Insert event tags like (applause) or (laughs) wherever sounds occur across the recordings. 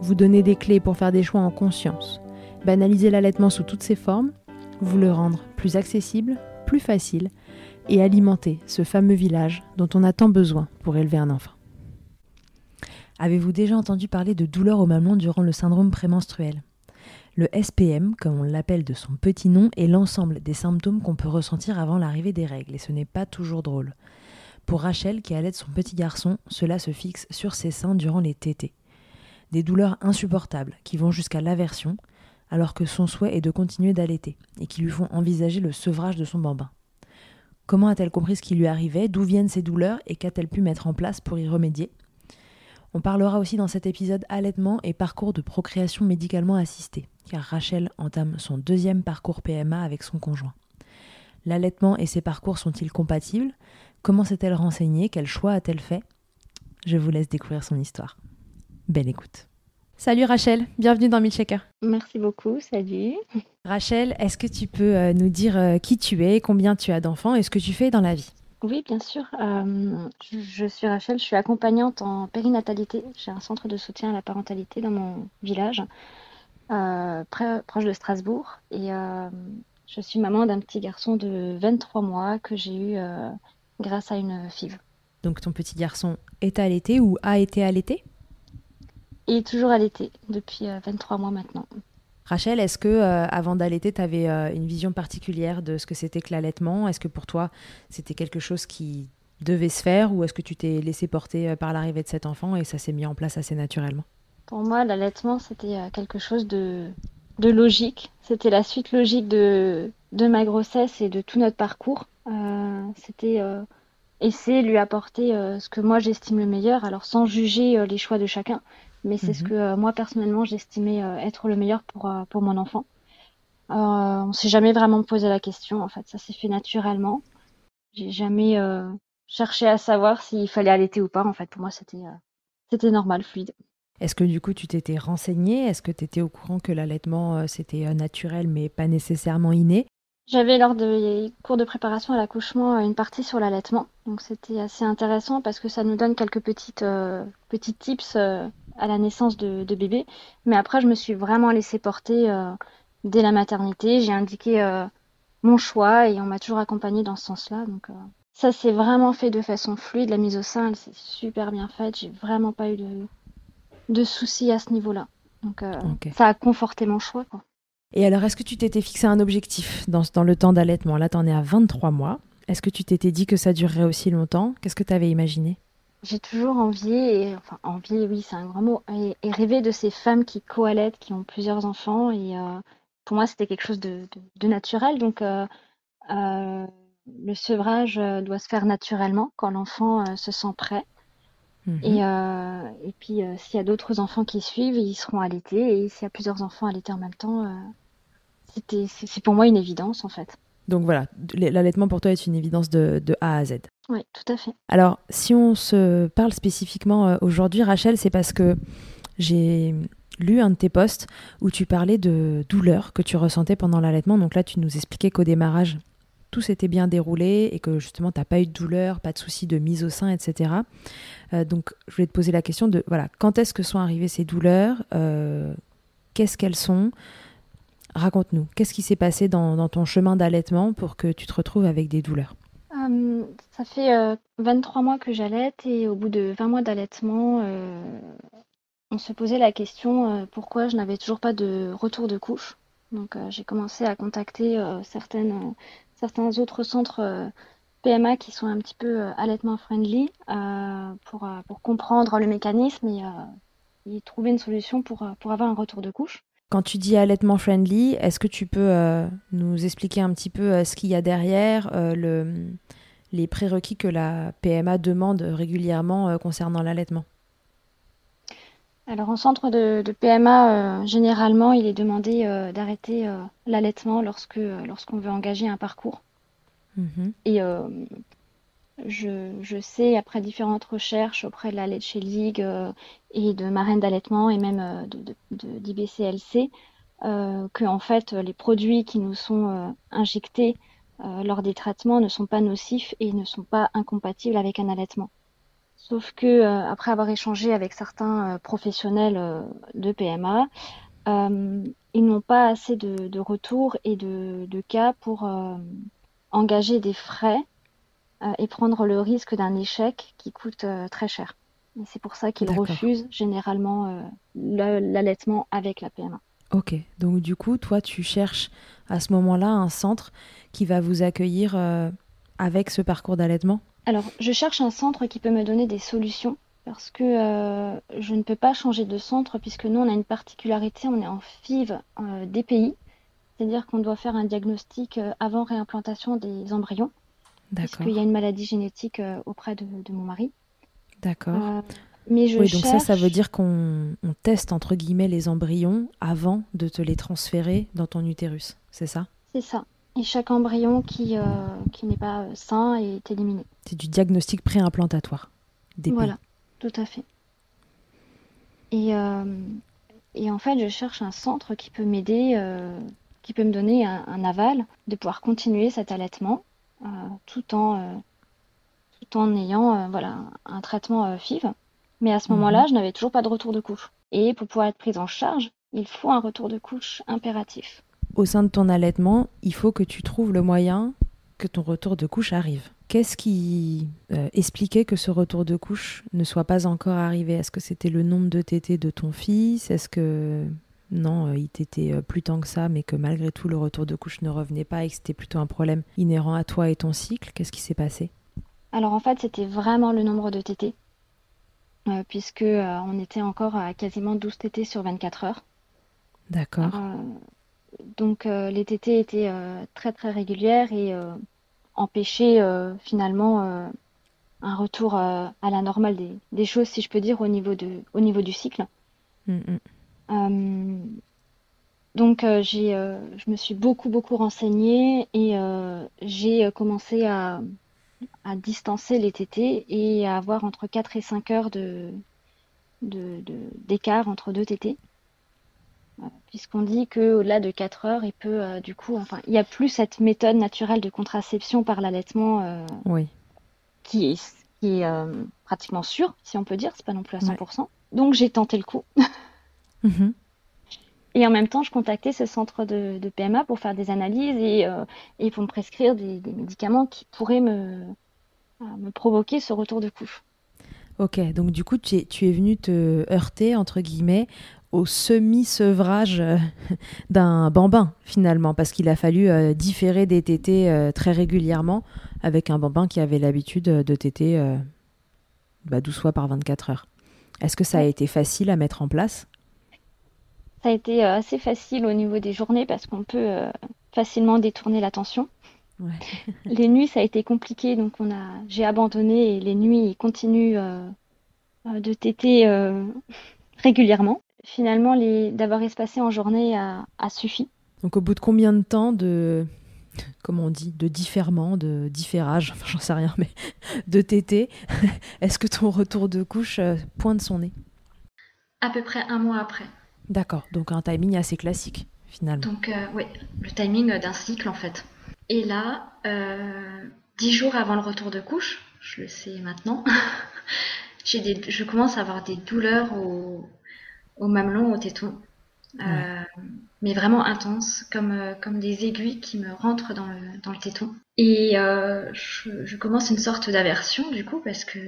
vous donner des clés pour faire des choix en conscience, banaliser l'allaitement sous toutes ses formes, vous le rendre plus accessible, plus facile et alimenter ce fameux village dont on a tant besoin pour élever un enfant. Avez-vous déjà entendu parler de douleurs au mamelon durant le syndrome prémenstruel? Le SPM, comme on l'appelle de son petit nom, est l'ensemble des symptômes qu'on peut ressentir avant l'arrivée des règles, et ce n'est pas toujours drôle. Pour Rachel, qui allait son petit garçon, cela se fixe sur ses seins durant les tétés des douleurs insupportables qui vont jusqu'à l'aversion, alors que son souhait est de continuer d'allaiter, et qui lui font envisager le sevrage de son bambin. Comment a-t-elle compris ce qui lui arrivait, d'où viennent ces douleurs, et qu'a-t-elle pu mettre en place pour y remédier? On parlera aussi dans cet épisode allaitement et parcours de procréation médicalement assistée, car Rachel entame son deuxième parcours PMA avec son conjoint. L'allaitement et ses parcours sont-ils compatibles? Comment s'est-elle renseignée? Quel choix a-t-elle fait? Je vous laisse découvrir son histoire. Belle écoute. Salut Rachel, bienvenue dans Milkshaker. Merci beaucoup, salut. (laughs) Rachel, est-ce que tu peux euh, nous dire euh, qui tu es, combien tu as d'enfants et ce que tu fais dans la vie? Oui, bien sûr. Euh, je suis Rachel, je suis accompagnante en périnatalité. J'ai un centre de soutien à la parentalité dans mon village, proche de Strasbourg. Et je suis maman d'un petit garçon de 23 mois que j'ai eu grâce à une FIV. Donc ton petit garçon est allaité ou a été allaité? Et toujours allaité depuis 23 euh, mois maintenant. Rachel, est-ce que euh, avant d'allaiter, tu avais euh, une vision particulière de ce que c'était que l'allaitement? Est-ce que pour toi, c'était quelque chose qui devait se faire ou est-ce que tu t'es laissé porter par l'arrivée de cet enfant et ça s'est mis en place assez naturellement? Pour moi, l'allaitement, c'était quelque chose de, de logique. C'était la suite logique de, de ma grossesse et de tout notre parcours. c'était essayer de lui apporter ce que moi j'estime le meilleur, alors sans juger les choix de chacun mais c'est ce mhm. que euh, moi personnellement j'estimais euh, être le meilleur pour, euh, pour mon enfant. on s'est jamais vraiment posé la question, en fait, ça s'est fait naturellement. J'ai jamais chercher à savoir s'il fallait allaiter ou pas. En fait, pour moi, c'était c'était normal, fluide. Est-ce que du coup tu t'étais renseignée? Est-ce que tu étais au courant que l'allaitement c'était naturel mais pas nécessairement inné? J'avais lors des cours de préparation à l'accouchement une partie sur l'allaitement. Donc c'était assez intéressant parce que ça nous donne quelques petites, petits tips à la naissance de, de, bébé. Mais après je me suis vraiment laissée porter dès la maternité. J'ai indiqué mon choix et on m'a toujours accompagnée dans ce sens-là. Donc ça s'est vraiment fait de façon fluide. La mise au sein, elle s'est super bien faite. J'ai vraiment pas eu de, de soucis à ce niveau-là. Donc euh, ça a conforté mon choix. Quoi. Et alors, est-ce que tu t'étais fixé un objectif dans, dans le temps d'allaitement? Là, tu en es à 23 mois. Est-ce que tu t'étais dit que ça durerait aussi longtemps? Qu'est-ce que tu avais imaginé? J'ai toujours envié, et, enfin envié, oui, c'est un grand mot, et, rêvé de ces femmes qui co-allaitent, qui ont plusieurs enfants. Et euh, pour moi, c'était quelque chose de, de, naturel. Donc, euh, le sevrage euh, doit se faire naturellement quand l'enfant euh, se sent prêt. Mhm. Et, euh, et, puis, s'il y a d'autres enfants qui suivent, ils seront allaités. Et s'il y a plusieurs enfants allaités en même temps, c'était, c'est pour moi une évidence en fait. Donc voilà, l'allaitement pour toi est une évidence de, de, A à Z. Oui, tout à fait. Alors, si on se parle spécifiquement aujourd'hui, Rachel, c'est parce que j'ai lu un de tes posts où tu parlais de douleur que tu ressentais pendant l'allaitement. Donc là, tu nous expliquais qu'au démarrage, tout s'était bien déroulé et que justement tu n'as pas eu de douleur, pas de soucis de mise au sein, etc. Euh, donc je voulais te poser la question de voilà, quand est-ce que sont arrivées ces douleurs? Euh, Qu'est-ce qu'elles sont? Raconte-nous, qu'est-ce qui s'est passé dans, ton chemin d'allaitement pour que tu te retrouves avec des douleurs euh, Ça fait 23 mois que j'allaite et au bout de 20 mois d'allaitement, on se posait la question pourquoi je n'avais toujours pas de retour de couche. Donc j'ai commencé à contacter certains autres centres euh, PMA qui sont un petit peu euh, allaitement friendly euh, pour, comprendre le mécanisme et, trouver une solution pour avoir un retour de couche. Quand tu dis allaitement friendly, est-ce que tu peux nous expliquer un petit peu ce qu'il y a derrière, le, les prérequis que la PMA demande régulièrement concernant l'allaitement? Alors en centre de, PMA, euh, généralement, il est demandé euh, d'arrêter euh, l'allaitement lorsque lorsqu'on veut engager un parcours. Mhm. Et je, sais, après différentes recherches auprès de la Leche League et de marraines d'allaitement et même de, d'IBCLC, que en fait les produits qui nous sont injectés lors des traitements ne sont pas nocifs et ne sont pas incompatibles avec un allaitement. Sauf que euh, après avoir échangé avec certains euh, professionnels euh, de PMA, ils n'ont pas assez de, retours et de, cas pour engager des frais et prendre le risque d'un échec qui coûte très cher. Et c'est pour ça qu'ils refusent généralement l'allaitement avec la PMA. Ok, donc du coup, toi, tu cherches à ce moment-là un centre qui va vous accueillir avec ce parcours d'allaitement? Alors, je cherche un centre qui peut me donner des solutions parce que euh, je ne peux pas changer de centre puisque nous, on a une particularité, on est en FIV euh, des pays, c'est-à-dire qu'on doit faire un diagnostic euh, avant réimplantation des embryons, parce qu'il y a une maladie génétique auprès de, mon mari. D'accord. mais je oui, donc ça, ça veut dire qu'on teste entre guillemets les embryons avant de te les transférer dans ton utérus, c'est ça? C'est ça. Et chaque embryon qui, euh, qui n'est pas sain est éliminé. C'est du diagnostic préimplantatoire. Voilà, tout à fait. Et, euh, et, en fait, je cherche un centre qui peut m'aider, euh, qui peut me donner un, aval de pouvoir continuer cet allaitement tout, en, tout en ayant voilà, un traitement FIV. Mais à ce moment-là, mhm. je n'avais toujours pas de retour de couche. Et pour pouvoir être prise en charge, il faut un retour de couche impératif au sein de ton allaitement, il faut que tu trouves le moyen que ton retour de couche arrive. Qu'est-ce qui euh, expliquait que ce retour de couche ne soit pas encore arrivé? Est-ce que c'était le nombre de tétés de ton fils? Est-ce que non, euh, il t'était euh, plus tant que ça, mais que malgré tout le retour de couche ne revenait pas et que c'était plutôt un problème inhérent à toi et ton cycle Qu'est-ce qui s'est passé? Alors en fait, c'était vraiment le nombre de tétés, puisque on était encore à quasiment 12 tétés sur 24 heures. D'accord. Donc euh, les tétés étaient euh, très très régulières et euh, empêchaient finalement un retour à la normale des, choses, si je peux dire, au niveau, de, au niveau du cycle. Mm, mm. Donc j'ai, je me suis beaucoup beaucoup renseignée et j'ai commencé à, à distancer les tétés et à avoir entre 4 et 5 heures de, d'écart entre deux tétés. Euh, puisqu'on dit qu'au-delà de 4 heures, il peut euh, du coup, enfin, il n'y a plus cette méthode naturelle de contraception par l'allaitement euh, oui. qui est, qui est pratiquement sûre, si on peut dire, c'est pas non plus à 100%. Donc j'ai tenté le coup. (laughs) Mhm. Et en même temps, je contactais ce centre de, PMA pour faire des analyses et, et pour me prescrire des, médicaments qui pourraient me, me provoquer ce retour de couche. Ok, donc du coup, tu es, tu es venu te heurter, entre guillemets, au semi-sevrage euh, (laughs) d'un bambin, finalement, parce qu'il a fallu euh, différer des tétés euh, très régulièrement avec un bambin qui avait l'habitude de téter bah, 12 fois par 24 heures. Est-ce que ça a été facile à mettre en place? Ça a été assez facile au niveau des journées parce qu'on peut facilement détourner l'attention. (laughs) les nuits, ça a été compliqué, donc on a, j'ai abandonné et les nuits, ils continuent euh, euh, de téter euh, régulièrement. Finalement, les, d'avoir espacé en journée a, suffi. Donc au bout de combien de temps de, comment on dit, de différement, de différage, (laughs) enfin j'en sais rien, mais (laughs) de téter, est-ce que ton retour de couche pointe son nez? À peu près un mois après. D'accord, donc un timing assez classique finalement. Donc oui, le timing d'un cycle en fait. Et là, euh, dix jours avant le retour de couche, je le sais maintenant, (laughs) j'ai des, je commence à avoir des douleurs au, au mamelon, au téton. Euh, mais vraiment intenses, comme, euh, comme des aiguilles qui me rentrent dans le, dans le téton. Et je, je, commence une sorte d'aversion du coup parce que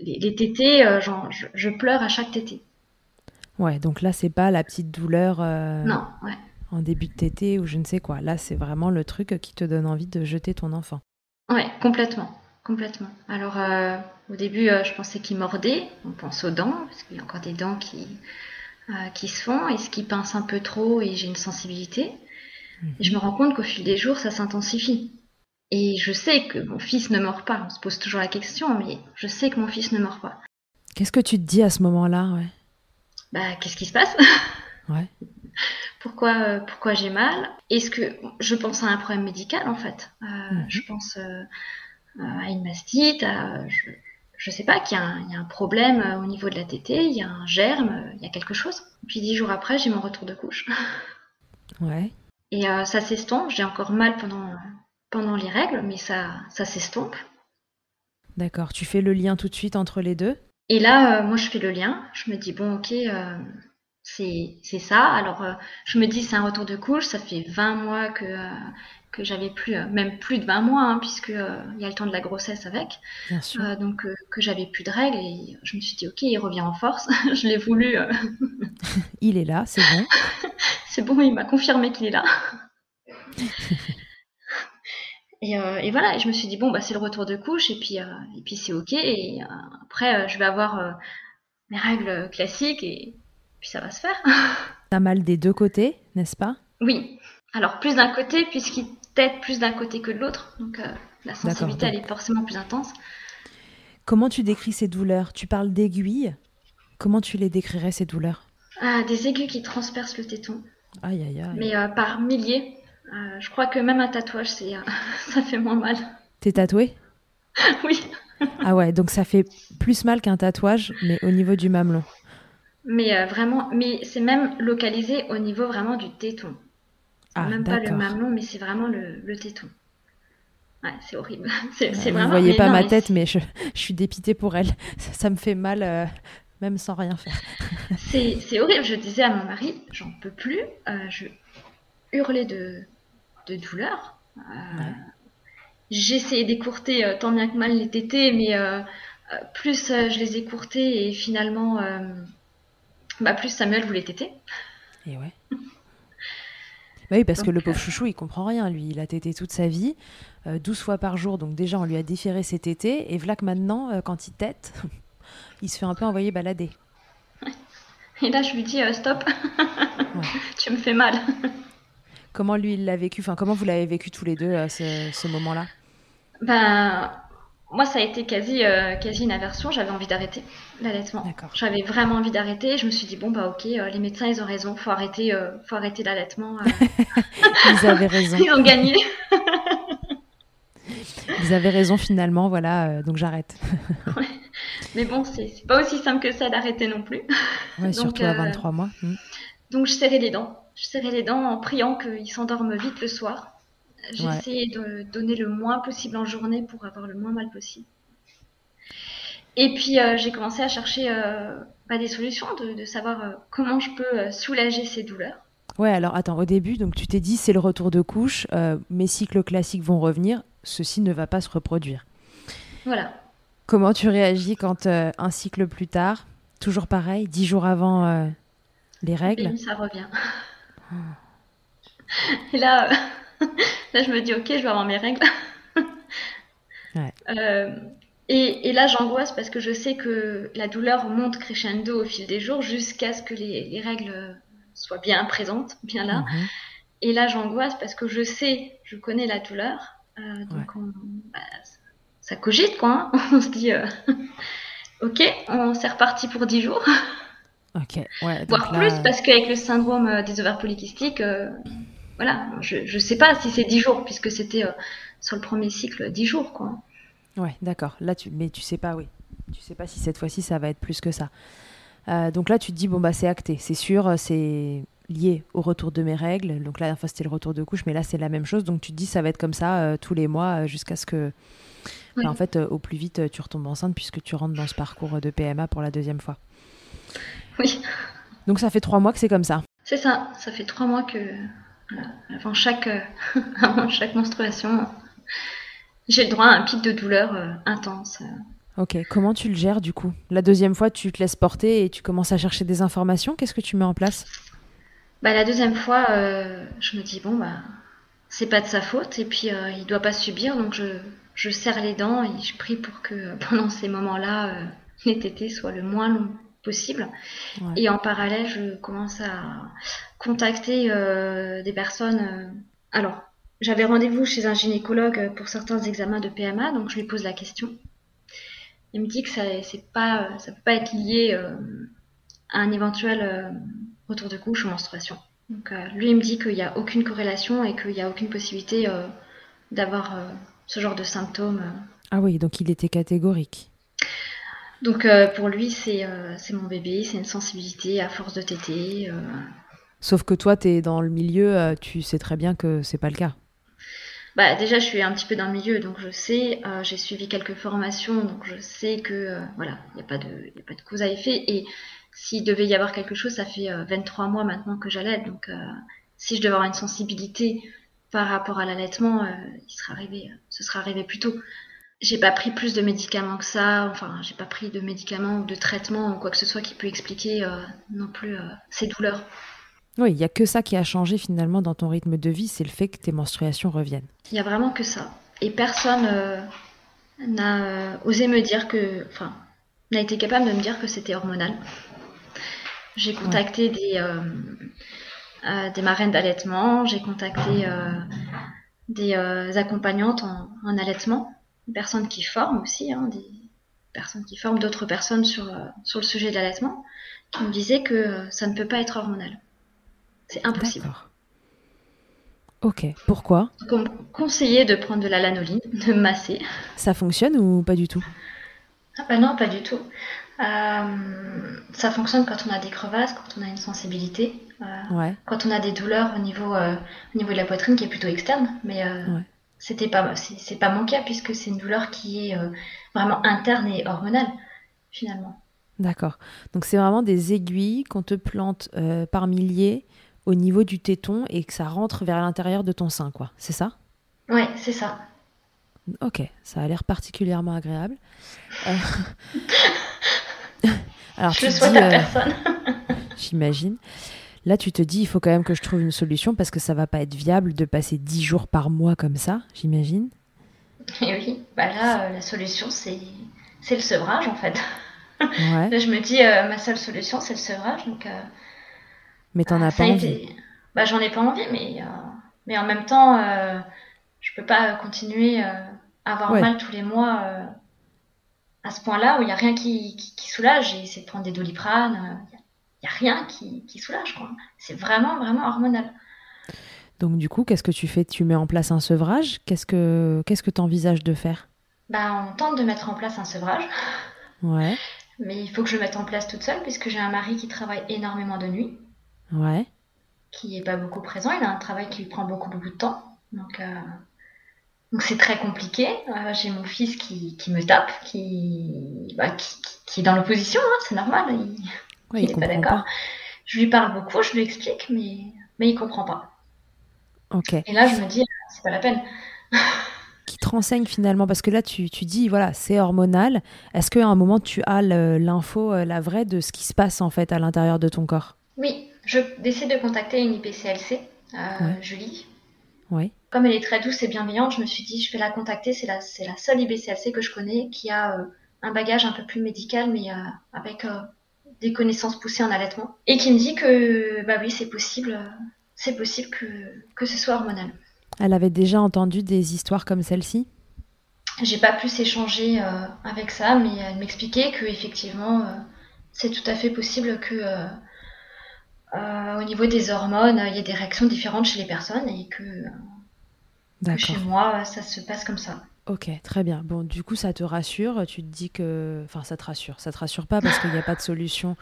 les, les tétés, genre, je, je, pleure à chaque tété. Ouais, donc là c'est pas la petite douleur. Non, ouais en début de tété ou je ne sais quoi. Là, c'est vraiment le truc qui te donne envie de jeter ton enfant. Ouais, complètement. Complètement. Alors, euh, au début, euh, je pensais qu'il mordait. On pense aux dents, parce qu'il y a encore des dents qui, euh, qui se font. Est-ce qu'il pince un peu trop et j'ai une sensibilité mhm. Je me rends compte qu'au fil des jours, ça s'intensifie. Et je sais que mon fils ne mord pas. On se pose toujours la question, mais je sais que mon fils ne mord pas. Qu'est-ce que tu te dis à ce moment-là ouais? Bah, qu'est-ce qui se passe? Ouais (laughs) pourquoi, euh, pourquoi j'ai mal? Est-ce que je pense à un problème médical en fait? Euh, mhm. Je pense euh, à une mastite, je, ne sais pas, qu'il y, a un problème au niveau de la tétée, il y a un germe, il y a quelque chose. Puis dix jours après, j'ai mon retour de couche. (laughs) Ouais. Et ça s'estompe. J'ai encore mal pendant, pendant les règles, mais ça, ça s'estompe. D'accord. Tu fais le lien tout de suite entre les deux? Et là, moi, je fais le lien. Je me dis, bon, ok, c'est ça. Alors, euh, je me dis, c'est un retour de couche. Ça fait 20 mois que, euh, que j'avais plus, euh, même plus de 20 mois, hein, puisque il y a le temps de la grossesse avec. Bien sûr. donc, que j'avais plus de règles. Et je me suis dit, ok, il revient en force. (laughs) je l'ai voulu. (laughs) il est là, c'est bon. (laughs) c'est bon, il m'a confirmé qu'il est là. Et, et, voilà, et je me suis dit, bon, bah, c'est le retour de couche, et puis, et puis c'est ok. Et après, je vais avoir mes règles classiques, et, ça va se faire. (laughs) T'as mal des deux côtés, n'est-ce pas? Oui. Alors plus d'un côté, puisqu'il tête plus d'un côté que de l'autre. Donc euh, la sensibilité, elle est forcément plus intense. Comment tu décris ces douleurs? Tu parles d'aiguilles? Comment tu les décrirais, ces douleurs? Ah, Des aiguilles qui transpercent le téton. Aïe, aïe, aïe. Mais euh, par milliers. Euh, je crois que même un tatouage, c'est, (laughs) ça fait moins mal. T'es tatoué (laughs) Oui. ah ouais, donc ça fait plus mal qu'un tatouage, mais au niveau du mamelon. Mais euh, vraiment, mais c'est même localisé au niveau vraiment du téton. Ah, même pas le mamelon, mais c'est vraiment le, le, téton. Ouais, c'est horrible. (laughs) c'est, Vous ne voyez pas ma tête, mais je, je, suis dépitée pour elle. Ça, me fait mal, euh, même sans rien faire. c'est, c'est horrible. Je disais à mon mari, j'en peux plus. Euh, je hurlais de, de douleur. J'essayais d'écourter tant bien que mal les tétés, mais plus je les écourtais et finalement bah, plus Samuel voulait téter. Et ouais. Bah oui, parce que le pauvre euh, chouchou, il comprend rien, lui. Il a tété toute sa vie, 12 euh, fois par jour. Donc déjà, on lui a déféré ses tétés. Et voilà que maintenant, euh, quand il tète, (laughs) il se fait un peu envoyer balader. Et là, je lui dis, stop, (laughs) tu me fais mal. Comment lui, il l'a vécu Enfin, comment vous l'avez vécu tous les deux, ce, ce moment-là? Ben, moi, ça a été quasi, euh, quasi une aversion. J'avais envie d'arrêter l'allaitement. J'avais vraiment envie d'arrêter. Je me suis dit bon bah ok, euh, les médecins ils ont raison, faut arrêter, euh, faut arrêter l'allaitement. (laughs) ils avaient raison. ils ont gagné. (laughs) Ils avaient raison finalement, voilà, donc j'arrête. (laughs) Mais bon, c'est pas aussi simple que ça d'arrêter non plus. Ouais, surtout à 23 mois. Hmm. Donc je serrais les dents. Je serrais les dents en priant qu'ils s'endorment vite le soir. J'essayais de donner le moins possible en journée pour avoir le moins mal possible. Et puis euh, j'ai commencé à chercher euh, bah, des solutions, de, savoir euh, comment je peux soulager ces douleurs. Ouais, alors attends, au début, donc tu t'es dit c'est le retour de couche, mes cycles classiques vont revenir, ceci ne va pas se reproduire. Voilà. Comment tu réagis quand un cycle plus tard, toujours pareil, dix jours avant les règles? Ça revient. (laughs) Et là, (laughs) là, je me dis, ok, je vais avoir mes règles. (laughs) Euh, et, là, j'angoisse parce que je sais que la douleur monte crescendo au fil des jours jusqu'à ce que les, règles soient bien présentes, bien là. Mhm. Et là, j'angoisse parce que je sais, je connais la douleur. Euh, donc, bah, ça cogite, quoi. Hein. (laughs) on se dit, euh, ok, on s'est reparti pour 10 jours. Ok, ouais. Voire plus, parce qu'avec le syndrome des ovaires polykystiques, voilà, je ne sais pas si c'est 10 jours, puisque c'était euh, sur le premier cycle 10 jours. Quoi. Ouais, d'accord. Là, tu... Mais tu sais pas, oui. Tu sais pas si cette fois-ci, ça va être plus que ça. Euh, donc là, tu te dis, bon, bah, c'est acté, c'est sûr, c'est lié au retour de mes règles. Donc là, enfin, c'était le retour de couche, mais là, c'est la même chose. Donc tu te dis, ça va être comme ça euh, tous les mois jusqu'à ce que. en fait, au plus vite, tu retombes enceinte puisque tu rentres dans ce parcours de PMA pour la deuxième fois. Oui. Donc ça fait trois mois que c'est comme ça. C'est ça, ça fait trois mois que avant chaque, euh, (laughs) avant chaque menstruation, j'ai le droit à un pic de douleur euh, intense. Ok, comment tu le gères du coup? La deuxième fois, tu te laisses porter et tu commences à chercher des informations. Qu'est-ce que tu mets en place? Bah, La deuxième fois, euh, je me dis, bon, bah, c'est pas de sa faute et puis il doit pas subir, donc je, je, serre les dents et je prie pour que (laughs) pendant ces moments-là, les tétés soient le moins long possible. Et en parallèle, je commence à contacter euh, des personnes. Euh, alors, j'avais rendez-vous chez un gynécologue pour certains examens de PMA, donc je lui pose la question. Il me dit que ça ça peut pas être lié euh, à un éventuel retour de couche ou menstruation. Donc, lui, il me dit qu'il n'y a aucune corrélation et qu'il n'y a aucune possibilité d'avoir ce genre de symptômes. Ah oui, donc il était catégorique. Donc euh, pour lui, euh, c'est mon bébé, c'est une sensibilité à force de téter. Euh. Sauf que toi, tu es dans le milieu, tu sais très bien que c'est pas le cas. Bah, déjà, je suis un petit peu dans le milieu, donc je sais, j'ai suivi quelques formations, donc je sais que voilà, il n'y a, pas de, a pas de cause à effet. Et s'il devait y avoir quelque chose, ça fait 23 mois maintenant que j'allais, donc si je devais avoir une sensibilité par rapport à l'allaitement, il serait arrivé, ce serait arrivé plus tôt j'ai pas pris plus de médicaments que ça, enfin, j'ai pas pris de médicaments ou de traitements ou quoi que ce soit qui peut expliquer euh, non plus euh, ces douleurs. Oui, il y a que ça qui a changé finalement dans ton rythme de vie, c'est le fait que tes menstruations reviennent. Il y a vraiment que ça. Et personne euh, n'a osé me dire que, enfin, n'a été capable de me dire que c'était hormonal. J'ai contacté des, des marraines d'allaitement, j'ai contacté des accompagnantes en allaitement personnes qui forment aussi, hein, des personnes qui forment d'autres personnes sur, euh, sur le sujet de l'allaitement, qui me disaient que euh, ça ne peut pas être hormonal. C'est impossible. Ok, pourquoi? On conseillait de prendre de la lanoline, (laughs) de masser. Ça fonctionne ou pas du tout? Ah bah Non, pas du tout. Euh, ça fonctionne quand on a des crevasses, quand on a une sensibilité, quand on a des douleurs au niveau, au niveau de la poitrine qui est plutôt externe, mais c'était pas, c'est pas mon cas puisque c'est une douleur qui est euh, vraiment interne et hormonale finalement. D'accord. Donc c'est vraiment des aiguilles qu'on te plante euh, par milliers au niveau du téton et que ça rentre vers l'intérieur de ton sein, quoi. C'est ça? Ouais, c'est ça. Ok, ça a l'air particulièrement agréable. Euh, (laughs) (laughs) alors, Je tu souhaite à personne. (laughs) J'imagine. Là, tu te dis, il faut quand même que je trouve une solution parce que ça va pas être viable de passer 10 jours par mois comme ça, j'imagine. (laughs) Et oui, bah là, euh, la solution, c'est le sevrage en fait. Ouais. (laughs) là, je me dis, euh, ma seule solution, c'est le sevrage. Donc, euh, mais t'en as pas envie bah, J'en ai pas envie, mais, mais en même temps, je peux pas continuer à avoir mal tous les mois à ce point-là où il n'y a rien qui, qui, soulage. J'ai essayé de prendre des doliprane, rien qui, soulage. C'est vraiment, vraiment hormonal. Donc du coup, qu'est-ce que tu fais? Tu mets en place un sevrage? Qu'est-ce que qu'est-ce que tu envisages de faire? Bah, On tente de mettre en place un sevrage. Ouais. Mais il faut que je mette en place toute seule puisque j'ai un mari qui travaille énormément de nuit. Ouais. Qui n'est pas beaucoup présent. Il a un travail qui lui prend beaucoup, beaucoup de temps. Donc, euh, donc c'est très compliqué. Euh, j'ai mon fils qui, qui, me tape, qui, bah, qui, qui, est dans l'opposition, hein, c'est normal. Il n'est pas d'accord. Je lui parle beaucoup, je lui explique, mais, mais il comprend pas. Ok. Et là, je me dis, c'est pas la peine. (laughs) qui te renseigne finalement Parce que là, tu, tu dis, voilà, c'est hormonal. Est-ce qu'à un moment, tu as l'info, euh, la vraie, de ce qui se passe en fait à l'intérieur de ton corps? Oui, je décide de contacter une IPCLC, euh, Julie. Oui. Comme elle est très douce et bienveillante, je me suis dit, je vais la contacter. C'est la, la seule IPCLC que je connais qui a euh, un bagage un peu plus médical, mais avec des connaissances poussées en allaitement. Et qui me dit que, bah oui, c'est possible, c'est possible que, que ce soit hormonal. Elle avait déjà entendu des histoires comme celle-ci? J'ai pas pu s'échanger euh, avec ça, mais elle m'expliquait que effectivement, euh, c'est tout à fait possible que euh, au niveau des hormones, il y ait des réactions différentes chez les personnes et que, que chez moi, ça se passe comme ça. Ok, très bien. Bon, du coup, ça te rassure. Tu te dis que, enfin, ça te rassure. Ça te rassure pas parce qu'il n'y a pas de solution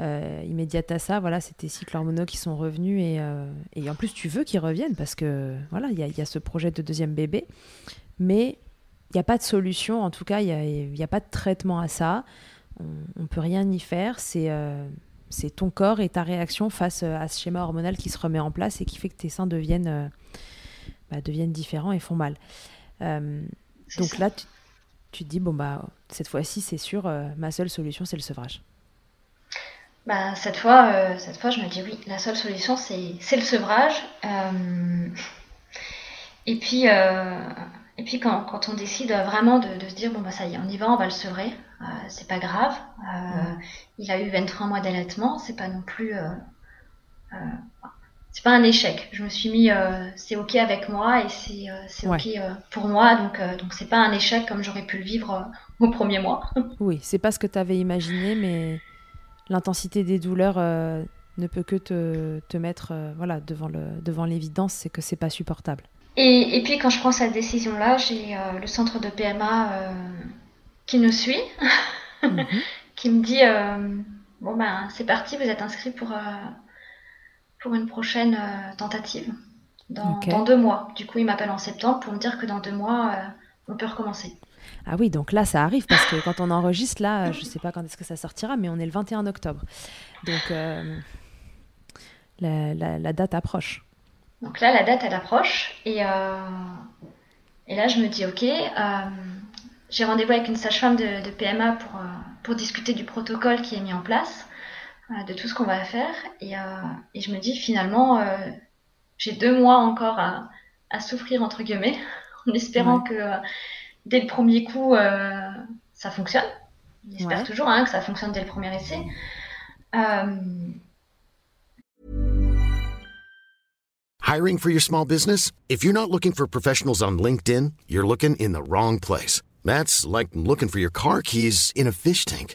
euh, immédiate à ça. Voilà, c'est tes cycles hormonaux qui sont revenus et, euh, et en plus tu veux qu'ils reviennent parce que voilà, il y, y, a ce projet de deuxième bébé, mais il n'y a pas de solution. En tout cas, il n'y a, a, pas de traitement à ça. On, ne peut rien y faire. C'est euh, c'est ton corps et ta réaction face à ce schéma hormonal qui se remet en place et qui fait que tes seins deviennent, bah, deviennent différents et font mal. Donc là, tu, tu, te dis, bon, bah, cette fois-ci, c'est sûr, ma seule solution, c'est le sevrage. Bah, cette, fois, euh, cette fois, je me dis oui, la seule solution, c'est le sevrage. Euh, et puis, euh, et puis quand, quand, on décide vraiment de, de, se dire, bon, bah, ça y est, on y va, on va le sevrer, c'est pas grave. Il a eu 23 mois d'allaitement, c'est pas non plus. C'est pas un échec. Je me suis mis, c'est ok avec moi et c'est ok pour moi, donc donc c'est pas un échec comme j'aurais pu le vivre au premier mois. (laughs) Oui, c'est pas ce que tu avais imaginé, mais l'intensité des douleurs euh, ne peut que te, te mettre euh, voilà, devant, le, devant l'évidence, c'est que c'est pas supportable. Et, et, puis quand je prends cette décision-là, j'ai euh, le centre de PMA qui nous suit, (laughs) mhm. qui me dit bon ben c'est parti, vous êtes inscrit pour pour une prochaine tentative dans, dans, deux mois. Du coup, il m'appelle en septembre pour me dire que dans deux mois on peut recommencer. Ah oui, donc là, ça arrive parce que quand on enregistre, là, je ne sais pas quand est-ce que ça sortira, mais on est le 21 octobre. Donc, euh, la, date approche. Donc là, la date, elle approche. Et, euh, et là, je me dis, OK, euh, j'ai rendez-vous avec une sage-femme de, PMA pour, pour discuter du protocole qui est mis en place, de tout ce qu'on va faire. Et, et, je me dis, finalement, j'ai deux mois encore à, à, souffrir, entre guillemets, (laughs) en espérant que dès le premier coup, euh, ça fonctionne. J'espère ouais. toujours hein, que ça fonctionne dès le premier essai. Euh... Hiring for your small business? If you're not looking for professionals on LinkedIn, you're looking in the wrong place. That's like looking for your car keys in a fish tank.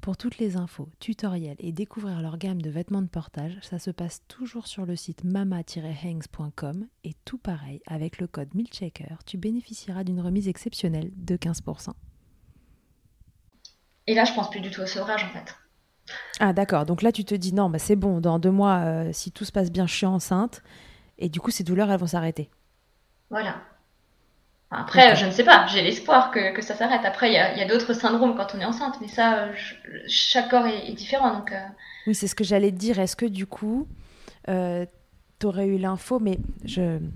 Pour toutes les infos, tutoriels et découvrir leur gamme de vêtements de portage, ça se passe toujours sur le site mama-hangs.com et tout pareil, avec le code MILCHECKER, tu bénéficieras d'une remise exceptionnelle de 15%. Et là, je pense plus du tout au sevrage en fait. Ah d'accord, donc là tu te dis non, bah, c'est bon, dans deux mois, euh, si tout se passe bien, je suis enceinte, et du coup ces douleurs, elles vont s'arrêter. Voilà. Après, je ne sais pas, j'ai l'espoir que, que, ça s'arrête. Après, il y a, a d'autres syndromes quand on est enceinte, mais ça, chaque corps est, différent. Donc, euh. Oui, c'est ce que j'allais te dire. Est-ce que du coup, euh, tu aurais eu l'info, mais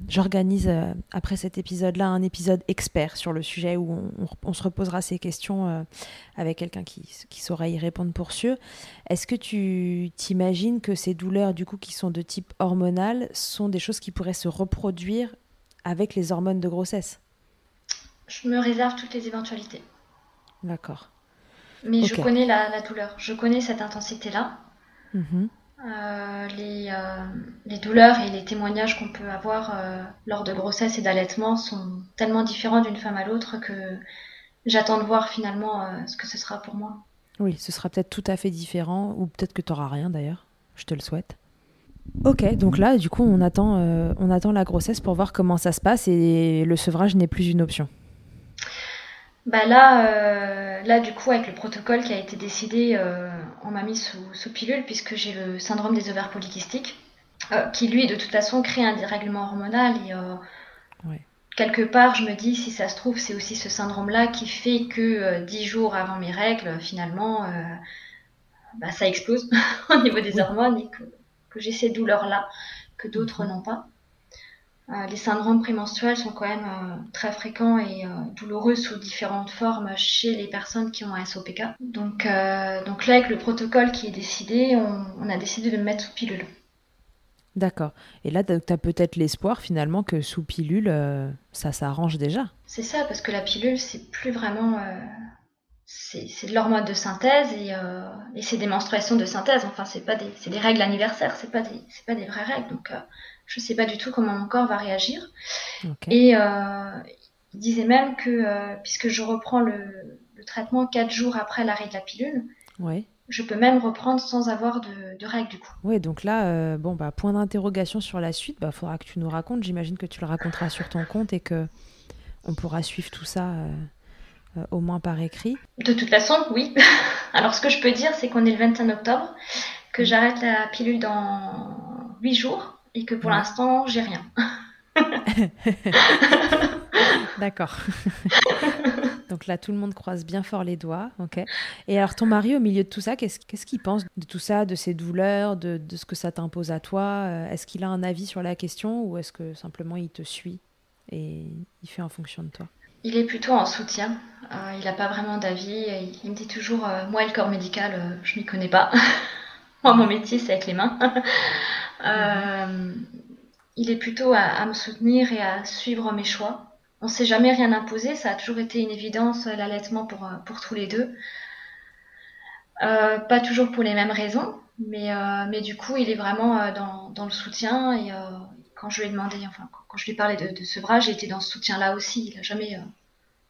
j'organise euh, après cet épisode-là un épisode expert sur le sujet où on, on, se reposera ces questions euh, avec quelqu'un qui, qui saurait y répondre pour sûr. Est-ce que tu t'imagines que ces douleurs, du coup, qui sont de type hormonal, sont des choses qui pourraient se reproduire avec les hormones de grossesse? Je me réserve toutes les éventualités. D'accord. Mais je connais la, douleur, je connais cette intensité-là. Mhm. Euh, les, euh, les, douleurs et les témoignages qu'on peut avoir euh, lors de grossesse et d'allaitement sont tellement différents d'une femme à l'autre que j'attends de voir finalement ce que ce sera pour moi. Oui, ce sera peut-être tout à fait différent, ou peut-être que tu n'auras rien d'ailleurs, je te le souhaite. Ok, donc là, du coup, on attend, on attend la grossesse pour voir comment ça se passe et le sevrage n'est plus une option. Bah là, euh, là du coup avec le protocole qui a été décidé, euh, on m'a mis sous, sous, pilule puisque j'ai le syndrome des ovaires polykystiques, euh, qui lui de toute façon crée un dérèglement hormonal et quelque part je me dis si ça se trouve c'est aussi ce syndrome-là qui fait que dix jours avant mes règles finalement bah, ça explose (laughs) au niveau des hormones et que, que j'ai ces douleurs-là que d'autres mhm. n'ont pas. Euh, les syndromes prémenstruels sont quand même euh, très fréquents et euh, douloureux sous différentes formes chez les personnes qui ont un SOPK. Donc, donc là, avec le protocole qui est décidé, on, a décidé de me mettre sous pilule. D'accord. Et là, tu as peut-être l'espoir finalement que sous pilule, ça s'arrange déjà. C'est ça, parce que la pilule, c'est plus vraiment. c'est de l'hormone de synthèse et, et c'est des menstruations de synthèse. Enfin, c'est pas des, des règles anniversaires, c'est pas des, pas des vraies règles. Donc, je ne sais pas du tout comment mon corps va réagir. Et euh, il disait même que, euh, puisque je reprends le, traitement 4 jours après l'arrêt de la pilule, je peux même reprendre sans avoir de, règles du coup. Oui, donc là, euh, bon, bah, point d'interrogation sur la suite, il bah, faudra que tu nous racontes. J'imagine que tu le raconteras sur ton compte et que on pourra suivre tout ça. au moins par écrit De toute façon, oui. (laughs) Alors, ce que je peux dire, c'est qu'on est le 21 octobre, que mm. j'arrête la pilule dans 8 jours et que pour l'instant, j'ai rien. (laughs) D'accord. (laughs) Donc là, tout le monde croise bien fort les doigts. ok. Et alors, ton mari, au milieu de tout ça, qu'est-ce qu'il pense de tout ça, de ces douleurs, de, ce que ça t'impose à toi? Euh, Est-ce qu'il a un avis sur la question ou est-ce que simplement il te suit et il fait en fonction de toi? Il est plutôt en soutien. Euh, il n'a pas vraiment d'avis. Il, me dit toujours euh, Moi, le corps médical, je m'y connais pas. (laughs) (laughs) Moi, mon métier, c'est avec les mains. (laughs) Euh, il est plutôt à, me soutenir et à suivre mes choix. On ne s'est jamais rien imposé, ça a toujours été une évidence euh, l'allaitement pour, euh, pour tous les deux. pas toujours pour les mêmes raisons, mais, du coup, il est vraiment dans, le soutien. Et quand je lui ai demandé, enfin, quand je lui ai parlé de, de sevrage, il était dans ce soutien-là aussi. Il n'a jamais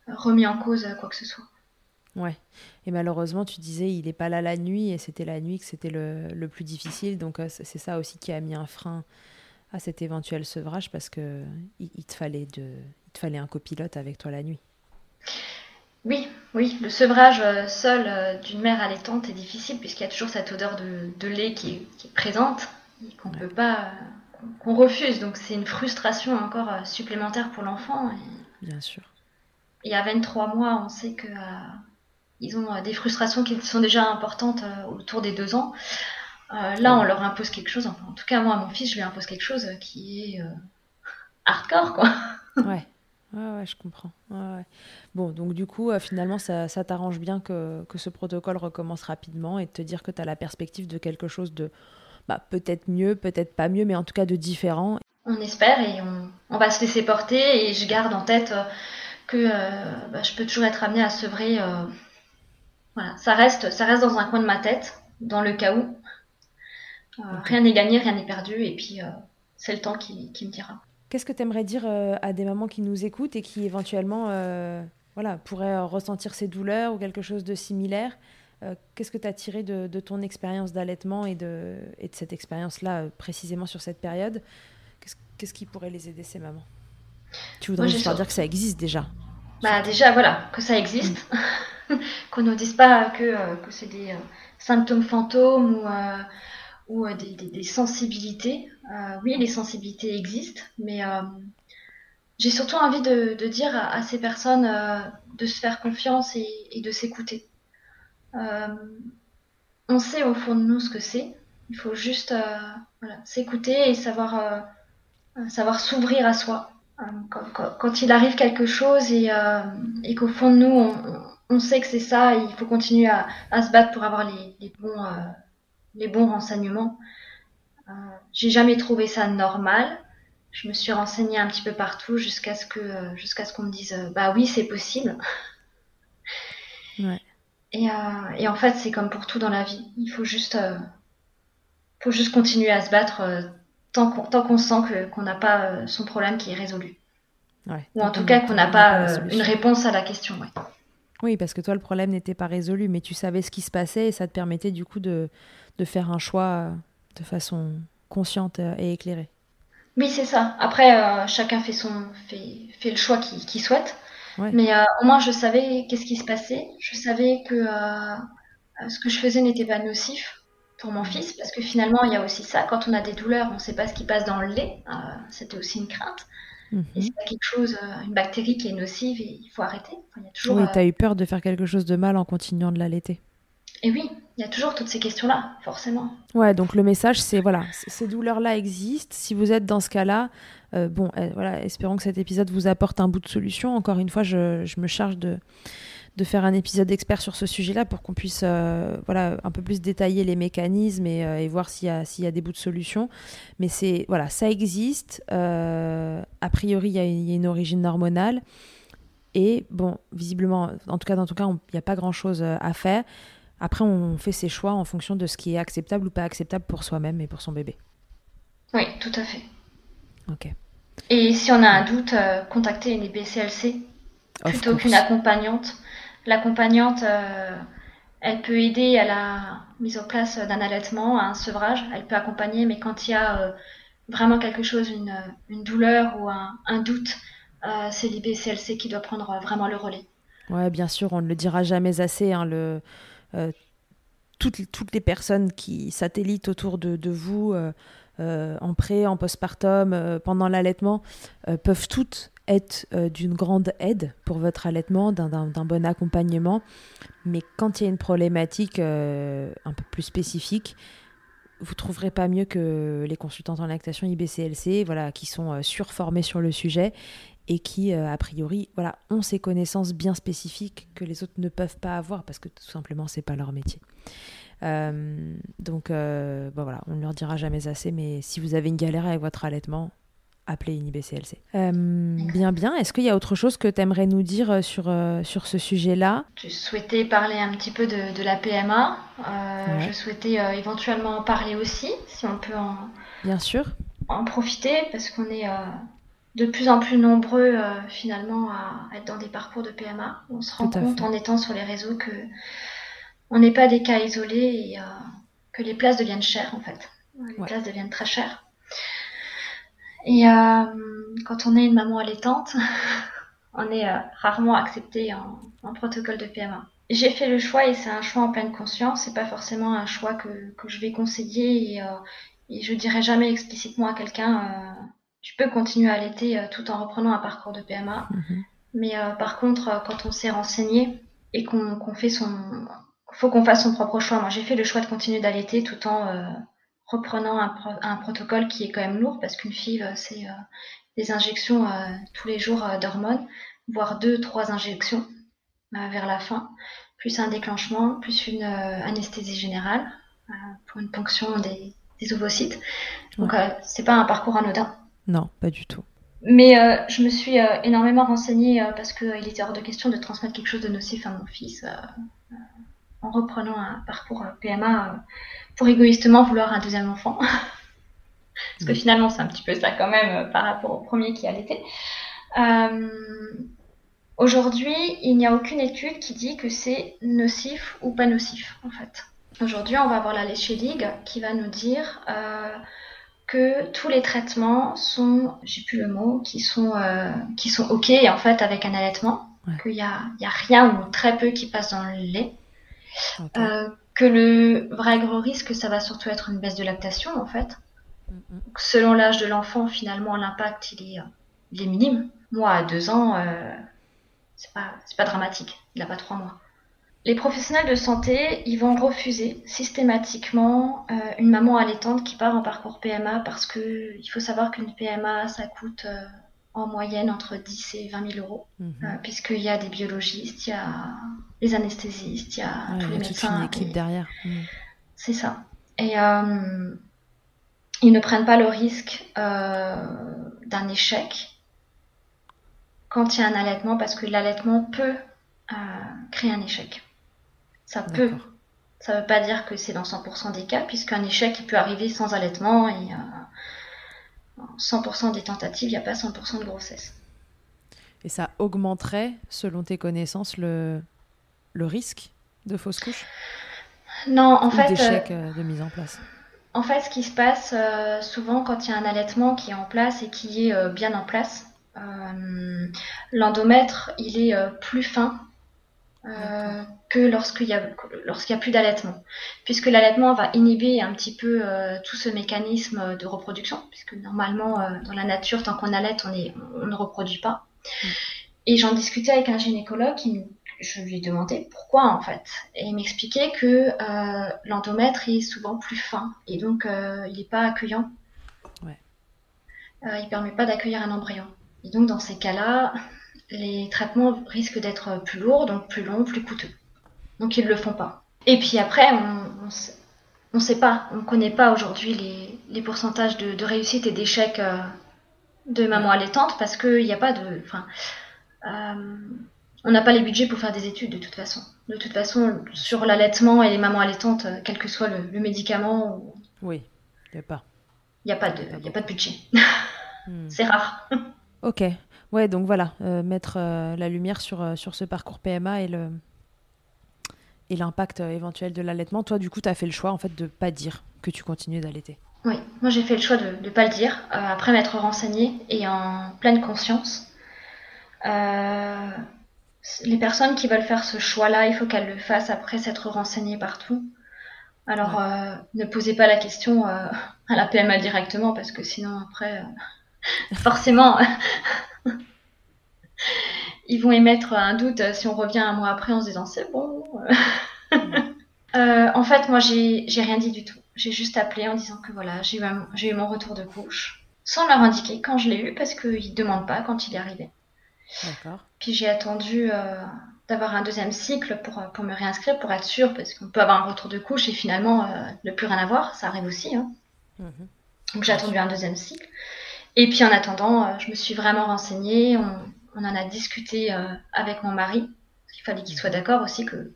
remis en cause quoi que ce soit. Ouais. Et malheureusement, tu disais, il n'est pas là la nuit, et c'était la nuit que c'était le, le, plus difficile. Donc, euh, c'est ça aussi qui a mis un frein à cet éventuel sevrage, parce que il, te, fallait de, il te fallait un copilote avec toi la nuit. Oui, oui, le sevrage euh, seul euh, d'une mère allaitante est difficile, puisqu'il y a toujours cette odeur de, de lait qui est, qui est, présente, et qu'on peut pas, qu'on refuse. Donc, c'est une frustration encore supplémentaire pour l'enfant. Bien sûr. Y a 23 mois, on sait que ils ont euh, des frustrations qui sont déjà importantes euh, autour des deux ans. Euh, là, on leur impose quelque chose. en tout cas, moi, à mon fils, je lui impose quelque chose qui est hardcore, quoi. (laughs) ouais. Ouais, je comprends. Bon, donc du coup, finalement, ça, t'arrange bien que, ce protocole recommence rapidement et de te dire que tu as la perspective de quelque chose de bah, peut-être mieux, peut-être pas mieux, mais en tout cas de différent. On espère et on, va se laisser porter et je garde en tête que bah, je peux toujours être amenée à sevrer voilà, ça reste, ça reste dans un coin de ma tête, dans le cas où. Euh, rien n'est gagné, rien n'est perdu, et puis euh, c'est le temps qui, me dira. Qu'est-ce que tu aimerais dire à des mamans qui nous écoutent et qui éventuellement voilà, pourraient ressentir ces douleurs ou quelque chose de similaire Qu'est-ce que tu as tiré de, ton expérience d'allaitement et de, et de cette expérience-là précisément sur cette période? Qu'est-ce qui pourrait les aider ces mamans? Tu voudrais juste dire que ça existe déjà bah déjà voilà que ça existe, mm. (laughs) (laughs) qu'on ne dise pas que, euh, c'est des euh, symptômes fantômes ou, euh, des, sensibilités. oui, les sensibilités existent, mais j'ai surtout envie de, dire à, ces personnes de se faire confiance et, de s'écouter. on sait au fond de nous ce que c'est. Il faut juste s'écouter et savoir, savoir s'ouvrir à soi. Quand, il arrive quelque chose et qu'au fond de nous, on, sait que c'est ça, il faut continuer à, se battre pour avoir les, bons, euh, les bons renseignements. J'ai jamais trouvé ça normal. Je me suis renseignée un petit peu partout jusqu'à ce que jusqu'à ce qu'on me dise bah oui c'est possible. Et, et, en fait c'est comme pour tout dans la vie. Il faut juste faut juste continuer à se battre tant qu'on sent qu'on n'a pas euh, son problème qui est résolu. Ou en tout cas qu'on n'a pas euh, une réponse à la question. Oui, parce que toi, le problème n'était pas résolu, mais tu savais ce qui se passait et ça te permettait du coup de, de faire un choix euh, de façon consciente et éclairée. Oui, c'est ça. Après, chacun fait, son, fait, fait le choix qu'il souhaite. Mais au moins, je savais qu'est-ce qui se passait. Je savais que ce que je faisais n'était pas nocif pour mon fils, parce que finalement, il y a aussi ça. Quand on a des douleurs, on ne sait pas ce qui passe dans le lait. Euh, c'était aussi une crainte. Mhm. Et c'est quelque chose, euh, une bactérie qui est nocive et il faut arrêter. il y a toujours, oui, tu as eu peur de faire quelque chose de mal en continuant de l'allaiter. Et oui, il y a toujours toutes ces questions-là, forcément. Ouais, donc le message, c'est voilà, ces douleurs-là existent. Si vous êtes dans ce cas-là, euh, bon, voilà, espérons que cet épisode vous apporte un bout de solution. Encore une fois, je, je me charge de de faire un épisode expert sur ce sujet-là pour qu'on puisse euh, voilà, un peu plus détailler les mécanismes et, euh, voir s'il y, y, a des bouts de solution. Mais c'est voilà, ça existe. Euh, a priori, il y, a une origine hormonale. Et bon, visiblement, en tout cas, dans tout cas, il n'y a pas grand-chose à faire. Après, on fait ses choix en fonction de ce qui est acceptable ou pas acceptable pour soi-même et pour son bébé. Oui, tout à fait. Ok. Et si on a un doute, contacter une BCLC plutôt qu'une accompagnante L'accompagnante, euh, elle peut aider à la mise en place d'un allaitement, à un sevrage. Elle peut accompagner, mais quand il y a euh, vraiment quelque chose, une, douleur ou un, doute, euh, c'est l'IBCLC qui doit prendre vraiment le relais. Ouais, bien sûr, on ne le dira jamais assez. Hein, le, toutes, les personnes qui satellitent autour de vous, en pré, en postpartum, pendant l'allaitement, peuvent toutes être euh, d'une grande aide pour votre allaitement, d'un bon accompagnement. Mais quand il y a une problématique euh, un peu plus spécifique, vous trouverez pas mieux que les consultants en lactation IBCLC, voilà, qui sont euh, surformés sur le sujet et qui, a priori, voilà, ont ces connaissances bien spécifiques que les autres ne peuvent pas avoir parce que tout simplement, c'est pas leur métier. donc, voilà, on ne leur dira jamais assez, mais si vous avez une galère avec votre allaitement, appelé une IBCLC. Euh, bien, bien. Est-ce qu'il y a autre chose que tu aimerais nous dire euh, sur, euh, sur ce sujet-là? Je souhaitais parler un petit peu de, de la PMA. Je souhaitais éventuellement en parler aussi, si on peut en, bien sûr. en profiter, parce qu'on est de plus en plus nombreux finalement à être dans des parcours de PMA. On se rend compte en étant sur les réseaux que on n'est pas des cas isolés et que les places deviennent chères en fait. Les places deviennent très chères. Et euh, quand on est une maman allaitante, (laughs) on est euh, rarement accepté en, protocole de PMA. J'ai fait le choix et c'est un choix en pleine conscience. C'est pas forcément un choix que, que je vais conseiller et, euh, et je dirais jamais explicitement à quelqu'un tu peux continuer à allaiter tout en reprenant un parcours de PMA. Mhm. Mais par contre, quand on s'est renseigné et qu'on fait son, faut qu'on fasse son propre choix. Moi, j'ai fait le choix de continuer d'allaiter tout en reprenant un, protocole qui est quand même lourd parce qu'une FIV, c'est euh, des injections euh, tous les jours euh, d'hormones, voire deux, trois injections vers la fin, plus un déclenchement, plus une anesthésie générale pour une ponction des, ovocytes. Donc c'est pas un parcours anodin. Non, pas du tout. Mais je me suis énormément renseignée parce qu'il était hors de question de transmettre quelque chose de nocif à mon fils en reprenant un parcours PMA pour égoïstement vouloir un deuxième enfant. (laughs) Parce que finalement, c'est un petit peu ça quand même par rapport au premier qui allaitait. Euh, Aujourd'hui, il n'y a aucune étude qui dit que c'est nocif ou pas nocif, en fait. Aujourd'hui, on va avoir la Léché Ligue qui va nous dire euh, que tous les traitements sont, j'ai plus le mot, qui sont, euh, qui sont OK en fait avec un allaitement, qu'il n'y a, y a rien ou très peu qui passe dans le lait. Euh, que le vrai gros risque, ça va surtout être une baisse de lactation en fait. Selon l'âge de l'enfant, finalement, l'impact il est, il est minime. Moi, à deux ans, c'est pas, pas dramatique. Il n'a pas trois mois. Les professionnels de santé, ils vont refuser systématiquement euh, une maman allaitante qui part en parcours PMA parce que il faut savoir qu'une PMA, ça coûte euh, en moyenne entre 10 et 20 000 euros, mhm. euh, puisqu'il y a des biologistes, il y a les anesthésistes, il y a tous les médecins. une équipe derrière. Mhm. C'est ça. Et ils ne prennent pas le risque d'un échec quand il y a un allaitement parce que l'allaitement peut euh, créer un échec. Ça peut. Ça ne veut pas dire que c'est dans 100% des cas, puisqu'un échec il peut arriver sans allaitement et euh, 100% des tentatives, il n'y a pas 100% de grossesse. Et ça augmenterait, selon tes connaissances, le, le risque de fausse couche Non, en fait. D'échec euh, de mise en place? En fait, ce qui se passe euh, souvent quand il y a un allaitement qui est en place et qui est bien en place, euh, l'endomètre, il est euh, plus fin euh, que lorsqu'il y a lorsqu'il y a plus d'allaitement, puisque l'allaitement va inhiber un petit peu tout ce mécanisme de reproduction, puisque normalement dans la nature, tant qu'on allait, on, est, on ne reproduit pas. Mm. Et j'en discutais avec un gynécologue qui je lui ai demandé pourquoi en fait. Et il m'expliquait que l'endomètre est souvent plus fin et donc il n'est pas accueillant. Ouais. il permet pas d'accueillir un embryon. Et donc dans ces cas-là, les traitements risquent d'être plus lourds, donc plus longs, plus coûteux. Donc ils ne le font pas. Et puis après, on ne sait pas, on ne connaît pas aujourd'hui les, pourcentages de, réussite et d'échec euh, de maman allaitante parce qu'il n'y a pas de... Enfin, euh, on n'a pas les budgets pour faire des études de toute façon. De toute façon, sur l'allaitement et les mamans allaitantes, quel que soit le, médicament... Oui, il n'y a pas. Il n'y a, pas de, a pas de budget. Hmm. (laughs) C'est rare. Ok. Ouais, donc voilà, euh, mettre euh, la lumière sur, euh, sur ce parcours PMA et le et l'impact éventuel de l'allaitement. Toi, du coup, tu as fait le choix en fait de pas dire que tu continues d'allaiter. Oui, moi j'ai fait le choix de ne pas le dire, après m'être renseignée et en pleine conscience. les personnes qui veulent faire ce choix-là, il faut qu'elles le fassent après s'être renseignées partout. Alors, ne posez pas la question (laughs) à la PMA directement, parce que sinon, après, (laughs) forcément, ils vont émettre un doute si on revient un mois après en se disant c'est bon. (laughs) Euh, en fait, moi, j'ai rien dit du tout. J'ai juste appelé en disant que voilà, j'ai eu, eu, mon retour de couche, sans leur indiquer quand je l'ai eu, parce qu'ils ne demandent pas quand il est arrivé. Puis j'ai attendu euh, d'avoir un deuxième cycle pour, pour me réinscrire, pour être sûre, parce qu'on peut avoir un retour de couche et finalement euh, ne plus rien avoir, ça arrive aussi. Hein. Mhm. Donc j'ai attendu un deuxième cycle. Et puis en attendant, euh, je me suis vraiment renseignée, on, en a discuté euh, avec mon mari. Il fallait qu'il soit d'accord aussi que,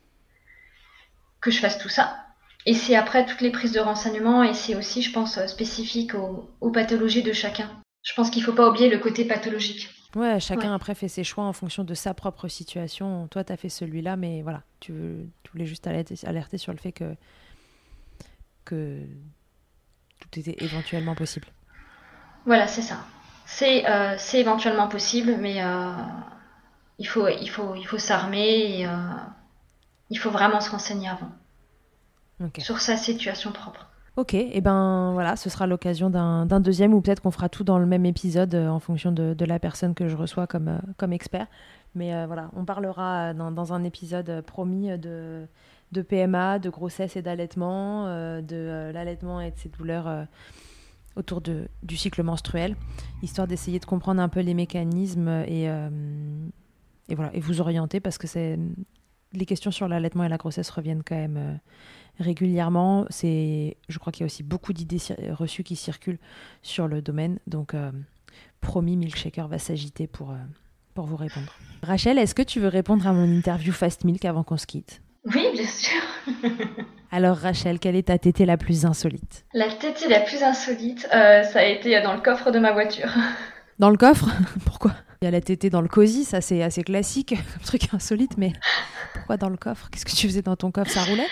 que je fasse tout ça. Et c'est après toutes les prises de renseignements et c'est aussi, je pense, spécifique aux, pathologies de chacun. Je pense qu'il ne faut pas oublier le côté pathologique. Ouais, chacun après fait ses choix en fonction de sa propre situation. Toi, tu as fait celui-là, mais voilà, tu, voulais juste alerter, alerter, sur le fait que, que tout était éventuellement possible. Voilà, c'est ça. C'est euh, éventuellement possible, mais euh, il faut, il faut, il faut s'armer et euh, il faut vraiment se renseigner avant sur sa situation propre. Ok, et ben voilà, ce sera l'occasion d'un deuxième ou peut-être qu'on fera tout dans le même épisode en fonction de, la personne que je reçois comme, comme expert. Mais voilà, on parlera dans, un épisode promis de, de PMA, de grossesse et d'allaitement, de l'allaitement et de ses douleurs autour de, du cycle menstruel, histoire d'essayer de comprendre un peu les mécanismes et, euh, et, voilà, et vous orienter parce que les questions sur l'allaitement et la grossesse reviennent quand même euh, régulièrement. Je crois qu'il y a aussi beaucoup d'idées reçues qui circulent sur le domaine. Donc, euh, promis, Milkshaker va s'agiter pour, pour vous répondre. Rachel, est-ce que tu veux répondre à mon interview Fast Milk avant qu'on se quitte? Oui, bien sûr. (laughs) Alors Rachel, quelle est ta tétée la plus insolite? La tétée la plus insolite, euh, ça a été dans le coffre de ma voiture. (laughs) Dans le coffre? (laughs) Pourquoi? Il y a la tétée dans le cosy, ça c'est assez classique, comme truc insolite, mais pourquoi dans le coffre? Qu'est-ce que tu faisais dans ton coffre? Ça roulait?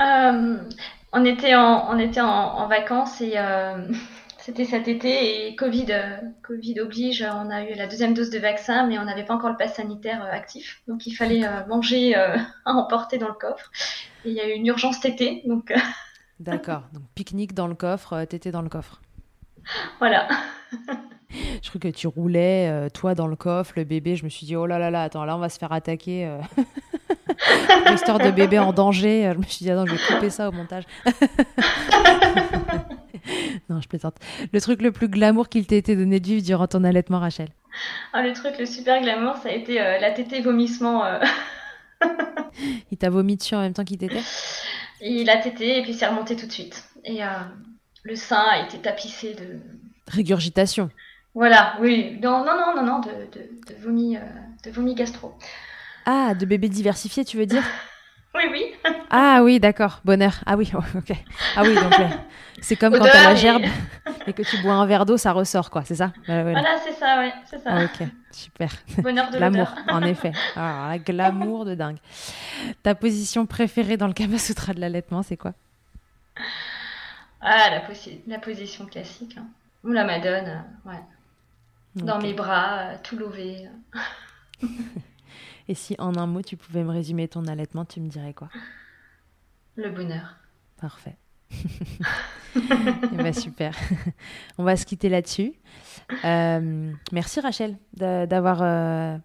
Euh, On était en, on était en, vacances et euh, c'était cet été et Covid, Covid oblige, on a eu la deuxième dose de vaccin, mais on n'avait pas encore le pass sanitaire actif, donc il fallait manger (laughs) à emporter dans le coffre. Et il y a eu une urgence tétée, donc. (laughs) D'accord, donc pique-nique dans le coffre, tétée dans le coffre. Voilà. je crois que tu roulais, euh, toi dans le coffre, le bébé. Je me suis dit, oh là là là, attends, là on va se faire attaquer. Euh... (laughs) Histoire de bébé en danger. Je me suis dit, attends, je vais couper ça au montage. (laughs) non, je plaisante. Le truc le plus glamour qu'il t'ait été donné de vivre durant ton allaitement, Rachel? Ah, Le truc le super glamour, ça a été euh, la tétée vomissement. Euh. (laughs) il t'a vomi dessus en même temps qu'il t'était? Il a tété et puis s'est remonté tout de suite. Et le sein a été tapissé de. Régurgitation. Voilà, oui. Non, non, non, non, non, de, de, de vomi, euh, de vomi gastro. Ah, de bébé diversifié, tu veux dire? (laughs) Oui, oui. (laughs) ah oui, d'accord, bonheur. Ah oui, (laughs) ok. Ah oui, donc c'est comme quand t'as la gerbe (laughs) et... que tu bois un verre d'eau, ça ressort, quoi, c'est ça? Voilà, c'est ça, ouais, c'est ça. Ah, ok, super. Bonheur de L'amour, en effet. Ah, glamour de dingue. Ta position préférée dans le Kama Sutra de l'allaitement, c'est quoi? Ah, la, la position classique. Hein. Ou la madone, euh, ouais dans mes bras, euh, tout levé. Et si en un mot tu pouvais me résumer ton allaitement, tu me dirais quoi? Le bonheur. Parfait. (laughs) Ben, super. (laughs) On va se quitter là-dessus. Euh, merci Rachel d'avoir euh,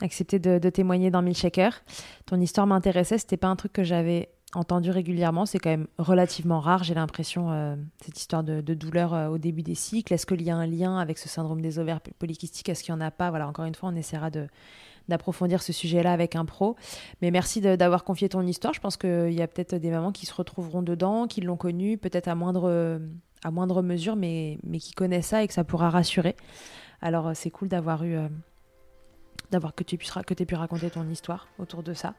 accepté de, témoigner dans Milkshaker. Ton histoire m'intéressait. C'était pas un truc que j'avais entendu régulièrement. C'est quand même relativement rare, j'ai l'impression, euh, cette histoire de, douleur au début des cycles. Est-ce qu'il y a un lien avec ce syndrome des ovaires polykystiques? Est-ce qu'il n'y en a pas? Voilà, encore une fois, on essaiera de d'approfondir ce sujet-là avec un pro. Mais merci d'avoir confié ton histoire. Je pense qu'il y a peut-être des mamans qui se retrouveront dedans, qui l'ont connu, peut-être à moindre, à moindre mesure, mais, mais qui connaissent ça et que ça pourra rassurer. Alors euh, c'est cool d'avoir eu... d'avoir que tu aies pu raconter ton histoire autour de ça.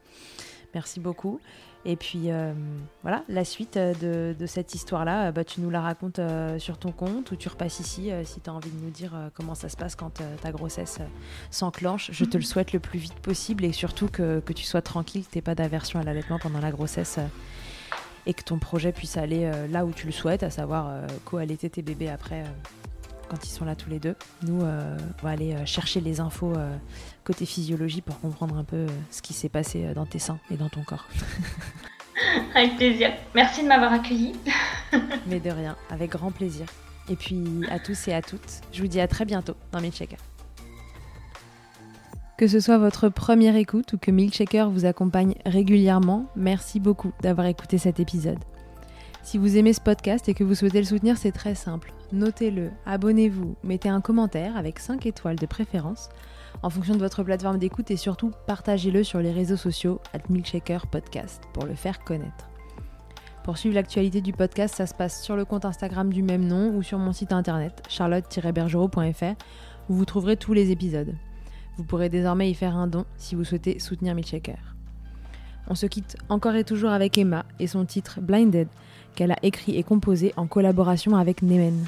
Merci beaucoup. Et puis euh, voilà, la suite euh, de, cette histoire-là, euh, bah, tu nous la racontes sur ton compte ou tu repasses ici si tu as envie de nous dire comment ça se passe quand ta grossesse s'enclenche. Je te le souhaite le plus vite possible et surtout que, tu sois tranquille, que tu n'aies pas d'aversion à l'allaitement pendant la grossesse et que ton projet puisse aller là où tu le souhaites, à savoir co-allaiter tes bébés après quand ils sont là tous les deux. Nous, on va aller chercher les infos côté physiologie pour comprendre un peu euh, ce qui s'est passé euh, dans tes seins et dans ton corps. (laughs) avec plaisir. Merci de m'avoir accueilli. (laughs) Mais de rien, avec grand plaisir. Et puis à tous et à toutes, je vous dis à très bientôt dans Milkshaker. Que ce soit votre première écoute ou que Milkshaker vous accompagne régulièrement, merci beaucoup d'avoir écouté cet épisode. Si vous aimez ce podcast et que vous souhaitez le soutenir, c'est très simple. Notez-le, abonnez-vous, mettez un commentaire avec 5 étoiles de préférence en fonction de votre plateforme d'écoute et surtout partagez-le sur les réseaux sociaux at Milkshaker Podcast pour le faire connaître. Pour suivre l'actualité du podcast, ça se passe sur le compte Instagram du même nom ou sur mon site internet charlotte-bergerot.fr où vous trouverez tous les épisodes. Vous pourrez désormais y faire un don si vous souhaitez soutenir Milkshaker. On se quitte encore et toujours avec Emma et son titre Blinded qu'elle a écrit et composé en collaboration avec Nemen.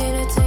dinner time.